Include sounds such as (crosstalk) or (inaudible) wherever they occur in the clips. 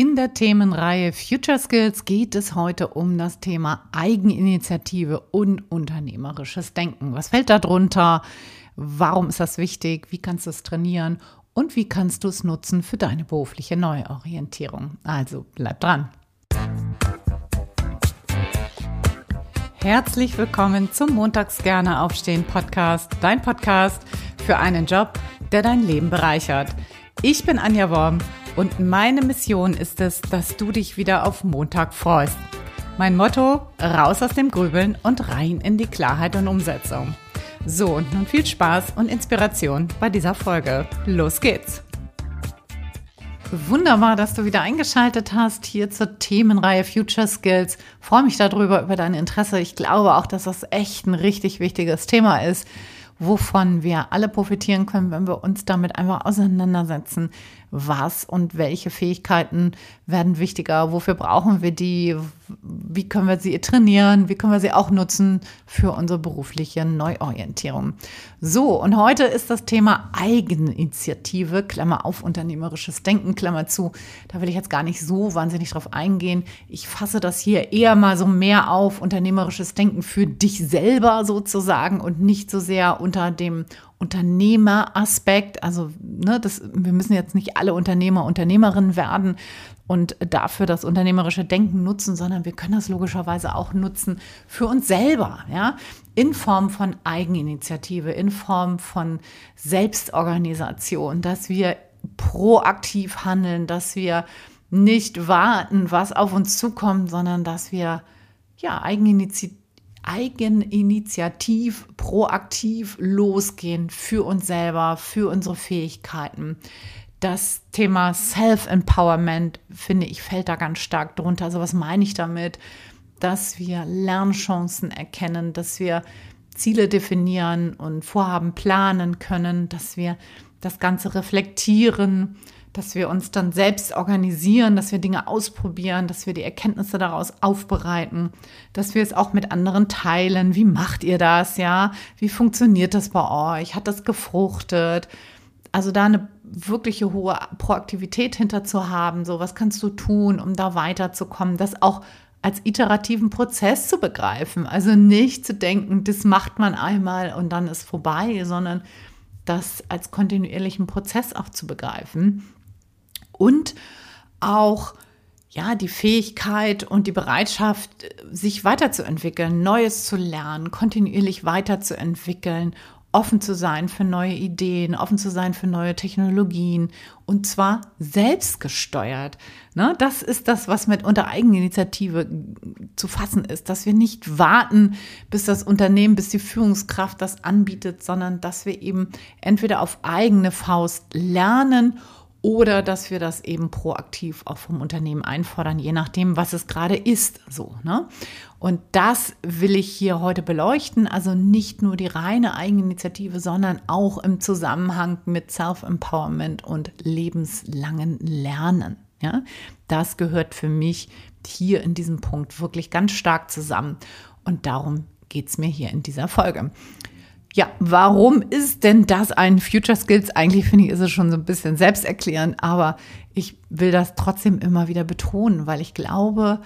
In der Themenreihe Future Skills geht es heute um das Thema Eigeninitiative und unternehmerisches Denken. Was fällt da drunter? Warum ist das wichtig? Wie kannst du es trainieren? Und wie kannst du es nutzen für deine berufliche Neuorientierung? Also bleib dran. Herzlich willkommen zum Montags gerne aufstehen Podcast, dein Podcast für einen Job, der dein Leben bereichert. Ich bin Anja Worm und meine Mission ist es, dass du dich wieder auf Montag freust. Mein Motto, raus aus dem Grübeln und rein in die Klarheit und Umsetzung. So, und nun viel Spaß und Inspiration bei dieser Folge. Los geht's! Wunderbar, dass du wieder eingeschaltet hast hier zur Themenreihe Future Skills. freue mich darüber, über dein Interesse. Ich glaube auch, dass das echt ein richtig wichtiges Thema ist wovon wir alle profitieren können, wenn wir uns damit einfach auseinandersetzen. Was und welche Fähigkeiten werden wichtiger? Wofür brauchen wir die? Wie können wir sie trainieren? Wie können wir sie auch nutzen für unsere berufliche Neuorientierung? So, und heute ist das Thema Eigeninitiative, Klammer auf, unternehmerisches Denken, Klammer zu. Da will ich jetzt gar nicht so wahnsinnig drauf eingehen. Ich fasse das hier eher mal so mehr auf, unternehmerisches Denken für dich selber sozusagen und nicht so sehr unter dem Unternehmeraspekt. Also, ne, das, wir müssen jetzt nicht alle Unternehmer, Unternehmerinnen werden und dafür das unternehmerische Denken nutzen, sondern wir können das logischerweise auch nutzen für uns selber, ja, in Form von Eigeninitiative, in Form von Selbstorganisation, dass wir proaktiv handeln, dass wir nicht warten, was auf uns zukommt, sondern dass wir ja Eigeninitiative eigeninitiativ, proaktiv losgehen für uns selber, für unsere Fähigkeiten. Das Thema Self-Empowerment, finde ich, fällt da ganz stark drunter. Also was meine ich damit? Dass wir Lernchancen erkennen, dass wir Ziele definieren und Vorhaben planen können, dass wir das Ganze reflektieren, dass wir uns dann selbst organisieren, dass wir Dinge ausprobieren, dass wir die Erkenntnisse daraus aufbereiten, dass wir es auch mit anderen teilen. Wie macht ihr das? Ja, wie funktioniert das bei euch? Hat das gefruchtet? Also da eine wirkliche hohe Proaktivität hinter zu haben. So, was kannst du tun, um da weiterzukommen? Das auch als iterativen Prozess zu begreifen. Also nicht zu denken, das macht man einmal und dann ist vorbei, sondern das als kontinuierlichen Prozess auch zu begreifen und auch ja, die Fähigkeit und die Bereitschaft, sich weiterzuentwickeln, Neues zu lernen, kontinuierlich weiterzuentwickeln, offen zu sein für neue Ideen, offen zu sein für neue Technologien und zwar selbstgesteuert. Ne, das ist das, was mit unter Eigeninitiative zu fassen ist, dass wir nicht warten, bis das Unternehmen, bis die Führungskraft das anbietet, sondern dass wir eben entweder auf eigene Faust lernen oder dass wir das eben proaktiv auch vom Unternehmen einfordern, je nachdem, was es gerade ist. So, ne? Und das will ich hier heute beleuchten. Also nicht nur die reine Eigeninitiative, sondern auch im Zusammenhang mit Self-Empowerment und lebenslangen Lernen. Ja? Das gehört für mich hier in diesem Punkt wirklich ganz stark zusammen. Und darum geht es mir hier in dieser Folge. Ja, warum ist denn das ein Future Skills? Eigentlich finde ich, ist es schon so ein bisschen selbsterklärend, aber ich will das trotzdem immer wieder betonen, weil ich glaube,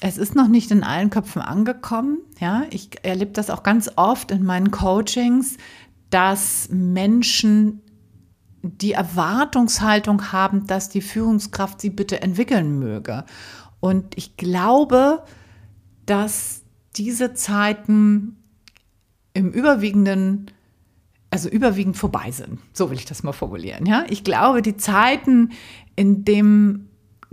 es ist noch nicht in allen Köpfen angekommen. Ja, ich erlebe das auch ganz oft in meinen Coachings, dass Menschen die Erwartungshaltung haben, dass die Führungskraft sie bitte entwickeln möge. Und ich glaube, dass diese Zeiten im überwiegenden, also überwiegend vorbei sind. So will ich das mal formulieren. Ja, ich glaube, die Zeiten, in dem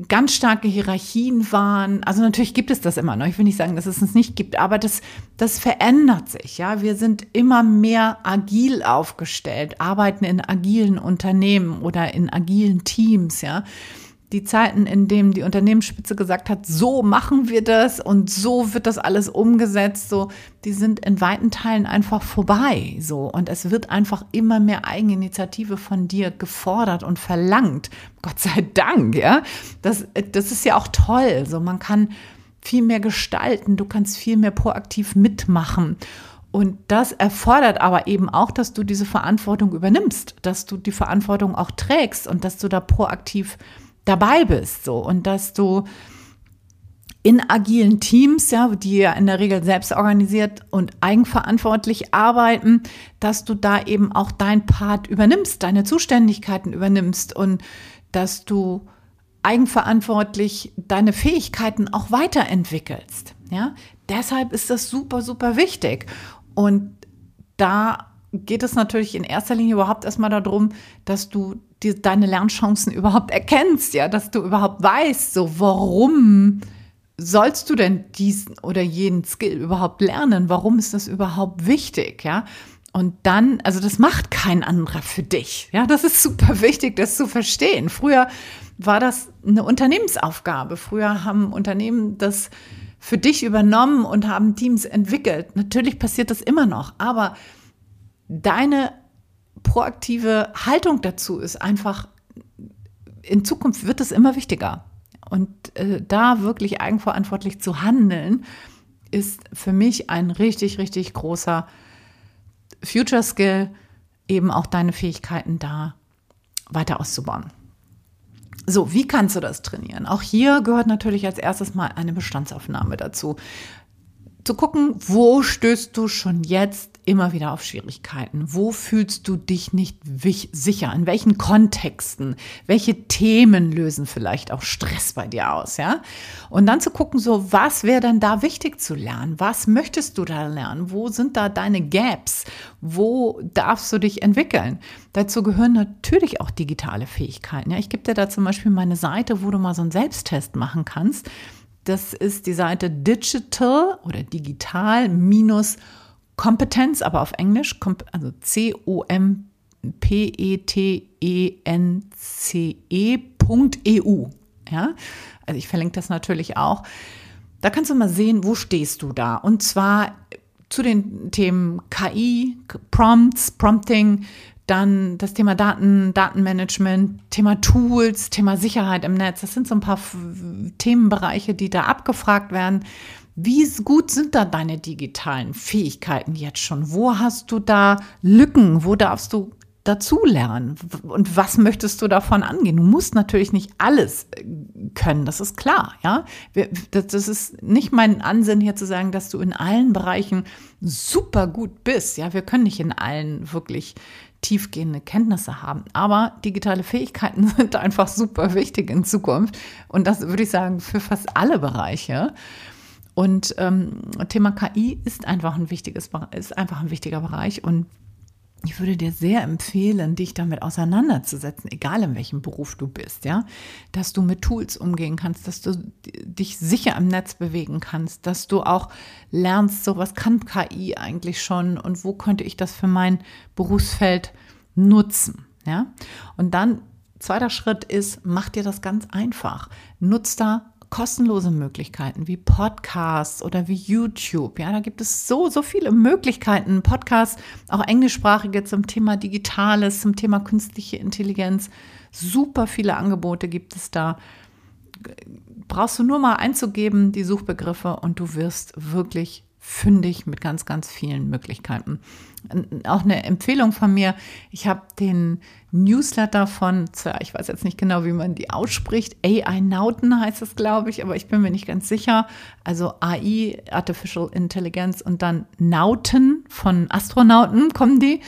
ganz starke Hierarchien waren. Also natürlich gibt es das immer noch. Ich will nicht sagen, dass es es nicht gibt, aber das, das verändert sich. Ja, wir sind immer mehr agil aufgestellt, arbeiten in agilen Unternehmen oder in agilen Teams. Ja, die Zeiten, in denen die Unternehmensspitze gesagt hat, so machen wir das und so wird das alles umgesetzt, so, die sind in weiten Teilen einfach vorbei, so. Und es wird einfach immer mehr Eigeninitiative von dir gefordert und verlangt. Gott sei Dank, ja. Das, das ist ja auch toll, so. Man kann viel mehr gestalten, du kannst viel mehr proaktiv mitmachen. Und das erfordert aber eben auch, dass du diese Verantwortung übernimmst, dass du die Verantwortung auch trägst und dass du da proaktiv dabei bist, so und dass du in agilen Teams, ja, die ja in der Regel selbst organisiert und eigenverantwortlich arbeiten, dass du da eben auch dein Part übernimmst, deine Zuständigkeiten übernimmst und dass du eigenverantwortlich deine Fähigkeiten auch weiterentwickelst. Ja, deshalb ist das super, super wichtig. Und da geht es natürlich in erster Linie überhaupt erstmal darum, dass du die, deine Lernchancen überhaupt erkennst, ja, dass du überhaupt weißt, so warum sollst du denn diesen oder jenen Skill überhaupt lernen? Warum ist das überhaupt wichtig? Ja. Und dann, also das macht kein anderer für dich. Ja, das ist super wichtig, das zu verstehen. Früher war das eine Unternehmensaufgabe. Früher haben Unternehmen das für dich übernommen und haben Teams entwickelt. Natürlich passiert das immer noch, aber deine proaktive Haltung dazu ist einfach, in Zukunft wird es immer wichtiger. Und äh, da wirklich eigenverantwortlich zu handeln, ist für mich ein richtig, richtig großer Future Skill, eben auch deine Fähigkeiten da weiter auszubauen. So, wie kannst du das trainieren? Auch hier gehört natürlich als erstes mal eine Bestandsaufnahme dazu zu gucken, wo stößt du schon jetzt immer wieder auf Schwierigkeiten? Wo fühlst du dich nicht sicher? In welchen Kontexten? Welche Themen lösen vielleicht auch Stress bei dir aus? Ja? Und dann zu gucken, so, was wäre denn da wichtig zu lernen? Was möchtest du da lernen? Wo sind da deine Gaps? Wo darfst du dich entwickeln? Dazu gehören natürlich auch digitale Fähigkeiten. Ja? Ich gebe dir da zum Beispiel meine Seite, wo du mal so einen Selbsttest machen kannst das ist die Seite digital oder digital minus Kompetenz, aber auf Englisch, also C-O-M-P-E-T-E-N-C-E.eu. Ja, also ich verlinke das natürlich auch. Da kannst du mal sehen, wo stehst du da. Und zwar zu den Themen KI, Prompts, Prompting, dann das Thema Daten, Datenmanagement, Thema Tools, Thema Sicherheit im Netz. Das sind so ein paar Themenbereiche, die da abgefragt werden. Wie gut sind da deine digitalen Fähigkeiten jetzt schon? Wo hast du da Lücken? Wo darfst du dazulernen? Und was möchtest du davon angehen? Du musst natürlich nicht alles äh, können, das ist klar, ja. Das ist nicht mein Ansinn hier zu sagen, dass du in allen Bereichen super gut bist. Ja, wir können nicht in allen wirklich tiefgehende Kenntnisse haben. Aber digitale Fähigkeiten (laughs) sind einfach super wichtig in Zukunft. Und das würde ich sagen für fast alle Bereiche. Und ähm, Thema KI ist einfach ein wichtiges, ist einfach ein wichtiger Bereich. Und ich würde dir sehr empfehlen, dich damit auseinanderzusetzen, egal in welchem Beruf du bist, ja, dass du mit Tools umgehen kannst, dass du dich sicher im Netz bewegen kannst, dass du auch lernst, so was kann KI eigentlich schon und wo könnte ich das für mein Berufsfeld nutzen, ja? Und dann zweiter Schritt ist, mach dir das ganz einfach. Nutz da kostenlose Möglichkeiten wie Podcasts oder wie YouTube. Ja, da gibt es so, so viele Möglichkeiten. Podcasts, auch englischsprachige zum Thema Digitales, zum Thema künstliche Intelligenz. Super viele Angebote gibt es da. Brauchst du nur mal einzugeben, die Suchbegriffe, und du wirst wirklich fündig mit ganz, ganz vielen Möglichkeiten. Auch eine Empfehlung von mir. Ich habe den Newsletter von, ich weiß jetzt nicht genau, wie man die ausspricht. AI Nauten heißt es, glaube ich, aber ich bin mir nicht ganz sicher. Also AI, Artificial Intelligence und dann Nauten von Astronauten kommen die.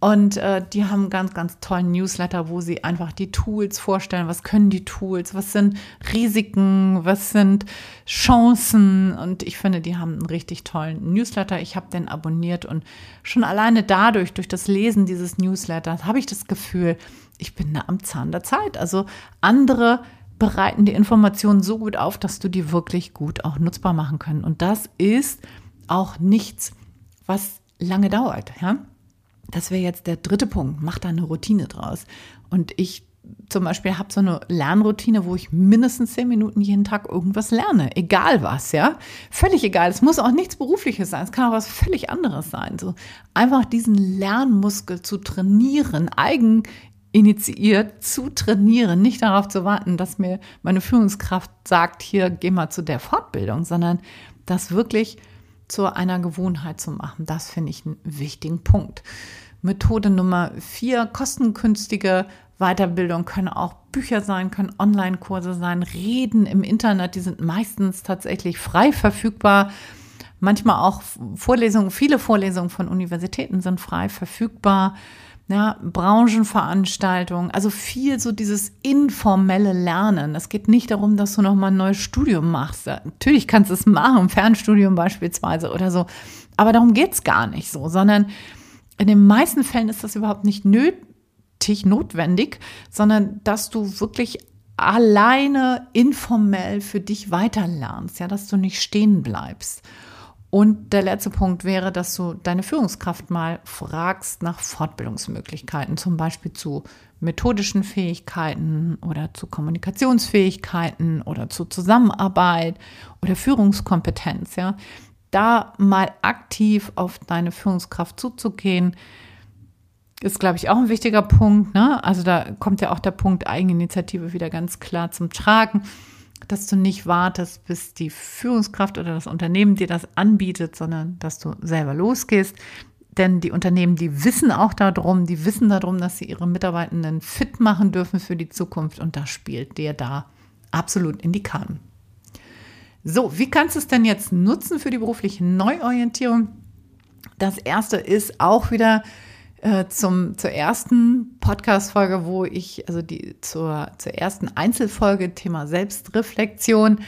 Und äh, die haben einen ganz, ganz tollen Newsletter, wo sie einfach die Tools vorstellen. Was können die Tools? Was sind Risiken? Was sind Chancen? Und ich finde, die haben einen richtig tollen Newsletter. Ich habe den abonniert und schon alleine dadurch, durch das Lesen dieses Newsletters, habe ich das Gefühl, ich bin da am Zahn der Zeit. Also andere bereiten die Informationen so gut auf, dass du die wirklich gut auch nutzbar machen können. Und das ist auch nichts, was lange dauert. Ja? Das wäre jetzt der dritte Punkt. Mach da eine Routine draus. Und ich zum Beispiel habe so eine Lernroutine, wo ich mindestens zehn Minuten jeden Tag irgendwas lerne, egal was, ja, völlig egal. Es muss auch nichts Berufliches sein, es kann auch was völlig anderes sein. So einfach diesen Lernmuskel zu trainieren, eigen initiiert zu trainieren, nicht darauf zu warten, dass mir meine Führungskraft sagt, hier geh mal zu der Fortbildung, sondern das wirklich zu einer Gewohnheit zu machen. Das finde ich einen wichtigen Punkt. Methode Nummer vier, kostengünstige Weiterbildung können auch Bücher sein, können Online-Kurse sein, Reden im Internet, die sind meistens tatsächlich frei verfügbar. Manchmal auch Vorlesungen, viele Vorlesungen von Universitäten sind frei verfügbar. Ja, Branchenveranstaltungen, also viel so dieses informelle Lernen. Es geht nicht darum, dass du nochmal ein neues Studium machst. Natürlich kannst du es machen, Fernstudium beispielsweise oder so. Aber darum geht es gar nicht so, sondern in den meisten Fällen ist das überhaupt nicht nötig, notwendig, sondern dass du wirklich alleine informell für dich weiterlernst, ja, dass du nicht stehen bleibst. Und der letzte Punkt wäre, dass du deine Führungskraft mal fragst nach Fortbildungsmöglichkeiten, zum Beispiel zu methodischen Fähigkeiten oder zu Kommunikationsfähigkeiten oder zu Zusammenarbeit oder Führungskompetenz. Ja, da mal aktiv auf deine Führungskraft zuzugehen, ist, glaube ich, auch ein wichtiger Punkt. Ne? Also da kommt ja auch der Punkt Eigeninitiative wieder ganz klar zum Tragen dass du nicht wartest, bis die Führungskraft oder das Unternehmen dir das anbietet, sondern dass du selber losgehst. Denn die Unternehmen, die wissen auch darum, die wissen darum, dass sie ihre Mitarbeitenden fit machen dürfen für die Zukunft und das spielt dir da absolut in die Karten. So, wie kannst du es denn jetzt nutzen für die berufliche Neuorientierung? Das erste ist auch wieder äh, zum, zur ersten Podcast-Folge, wo ich, also die zur, zur ersten Einzelfolge, Thema Selbstreflexion,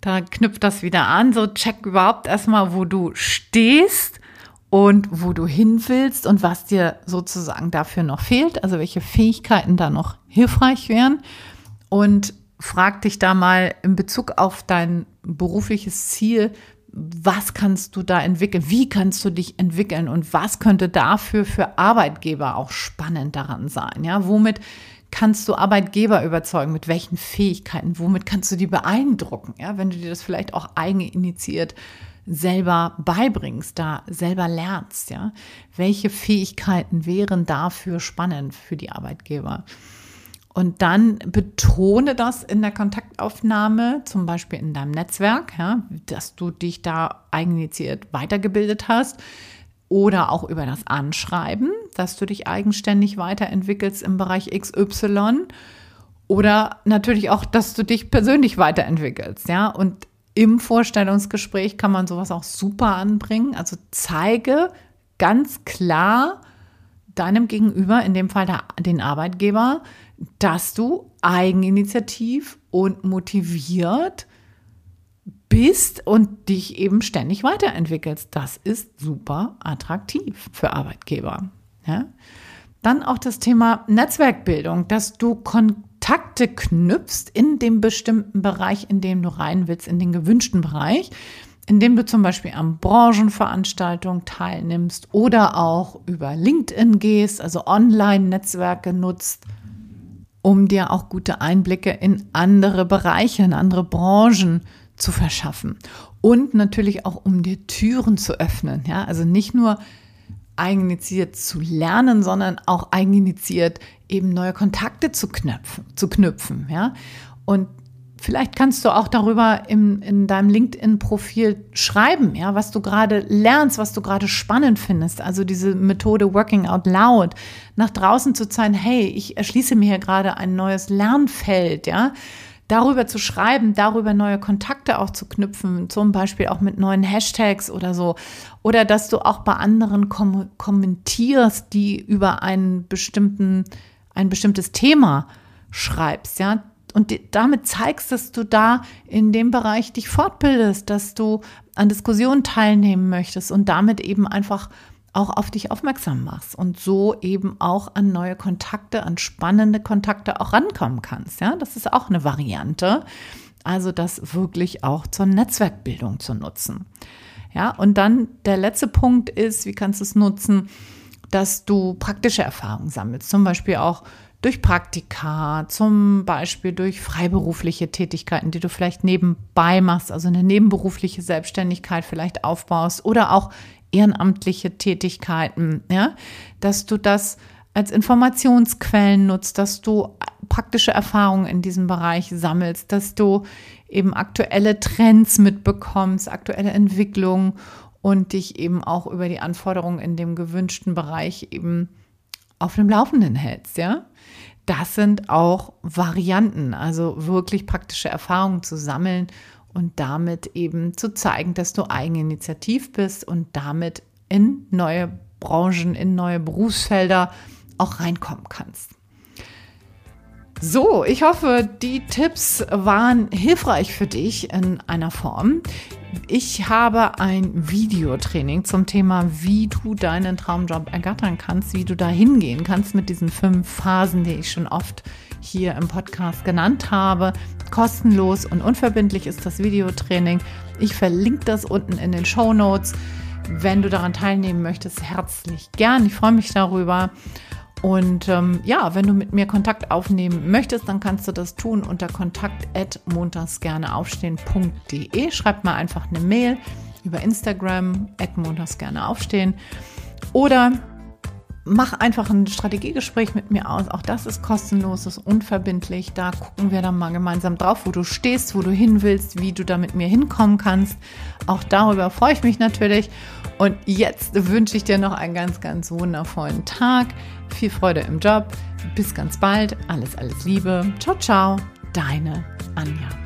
da knüpft das wieder an. So, check überhaupt erstmal, wo du stehst und wo du hin willst und was dir sozusagen dafür noch fehlt, also welche Fähigkeiten da noch hilfreich wären. Und frag dich da mal in Bezug auf dein berufliches Ziel, was kannst du da entwickeln? Wie kannst du dich entwickeln? Und was könnte dafür für Arbeitgeber auch spannend daran sein? Ja, womit kannst du Arbeitgeber überzeugen? Mit welchen Fähigkeiten? Womit kannst du die beeindrucken? Ja, wenn du dir das vielleicht auch eigeninitiiert selber beibringst, da selber lernst, ja. Welche Fähigkeiten wären dafür spannend für die Arbeitgeber? Und dann betone das in der Kontaktaufnahme, zum Beispiel in deinem Netzwerk, ja, dass du dich da eigeninitiiert weitergebildet hast oder auch über das Anschreiben, dass du dich eigenständig weiterentwickelst im Bereich XY oder natürlich auch, dass du dich persönlich weiterentwickelst, ja. Und im Vorstellungsgespräch kann man sowas auch super anbringen. Also zeige ganz klar deinem Gegenüber, in dem Fall der, den Arbeitgeber, dass du eigeninitiativ und motiviert bist und dich eben ständig weiterentwickelst. Das ist super attraktiv für Arbeitgeber. Ja? Dann auch das Thema Netzwerkbildung, dass du Kontakte knüpfst in dem bestimmten Bereich, in dem du rein willst, in den gewünschten Bereich, indem du zum Beispiel an Branchenveranstaltungen teilnimmst oder auch über LinkedIn gehst, also Online-Netzwerke nutzt um dir auch gute Einblicke in andere Bereiche, in andere Branchen zu verschaffen. Und natürlich auch, um dir Türen zu öffnen. Ja? Also nicht nur eigeninitiiert zu lernen, sondern auch eigeninitiiert eben neue Kontakte zu knüpfen. Zu knüpfen ja? Und Vielleicht kannst du auch darüber im, in deinem LinkedIn-Profil schreiben, ja, was du gerade lernst, was du gerade spannend findest. Also diese Methode Working Out Loud, nach draußen zu zeigen, hey, ich erschließe mir hier gerade ein neues Lernfeld, ja. Darüber zu schreiben, darüber neue Kontakte auch zu knüpfen, zum Beispiel auch mit neuen Hashtags oder so. Oder dass du auch bei anderen kom kommentierst, die über einen bestimmten, ein bestimmtes Thema schreibst, ja und damit zeigst, dass du da in dem Bereich dich fortbildest, dass du an Diskussionen teilnehmen möchtest und damit eben einfach auch auf dich aufmerksam machst und so eben auch an neue Kontakte, an spannende Kontakte auch rankommen kannst. Ja, das ist auch eine Variante. Also das wirklich auch zur Netzwerkbildung zu nutzen. Ja, und dann der letzte Punkt ist, wie kannst du es nutzen, dass du praktische Erfahrungen sammelst, zum Beispiel auch durch Praktika, zum Beispiel durch freiberufliche Tätigkeiten, die du vielleicht nebenbei machst, also eine nebenberufliche Selbstständigkeit vielleicht aufbaust oder auch ehrenamtliche Tätigkeiten, ja, dass du das als Informationsquellen nutzt, dass du praktische Erfahrungen in diesem Bereich sammelst, dass du eben aktuelle Trends mitbekommst, aktuelle Entwicklungen und dich eben auch über die Anforderungen in dem gewünschten Bereich eben auf dem Laufenden hältst, ja das sind auch Varianten, also wirklich praktische Erfahrungen zu sammeln und damit eben zu zeigen, dass du eigeninitiativ bist und damit in neue Branchen, in neue Berufsfelder auch reinkommen kannst. So, ich hoffe, die Tipps waren hilfreich für dich in einer Form. Ich habe ein Videotraining zum Thema, wie du deinen Traumjob ergattern kannst, wie du da hingehen kannst mit diesen fünf Phasen, die ich schon oft hier im Podcast genannt habe. Kostenlos und unverbindlich ist das Videotraining. Ich verlinke das unten in den Show Notes. Wenn du daran teilnehmen möchtest, herzlich gern. Ich freue mich darüber. Und ähm, ja, wenn du mit mir Kontakt aufnehmen möchtest, dann kannst du das tun unter kontakt@montagsgerneaufstehen.de. Schreib mal einfach eine Mail über Instagram @montagsgerneaufstehen oder mach einfach ein Strategiegespräch mit mir aus. Auch das ist kostenlos, ist unverbindlich. Da gucken wir dann mal gemeinsam drauf, wo du stehst, wo du hin willst, wie du da mit mir hinkommen kannst. Auch darüber freue ich mich natürlich. Und jetzt wünsche ich dir noch einen ganz, ganz wundervollen Tag. Viel Freude im Job. Bis ganz bald. Alles, alles Liebe. Ciao, ciao. Deine Anja.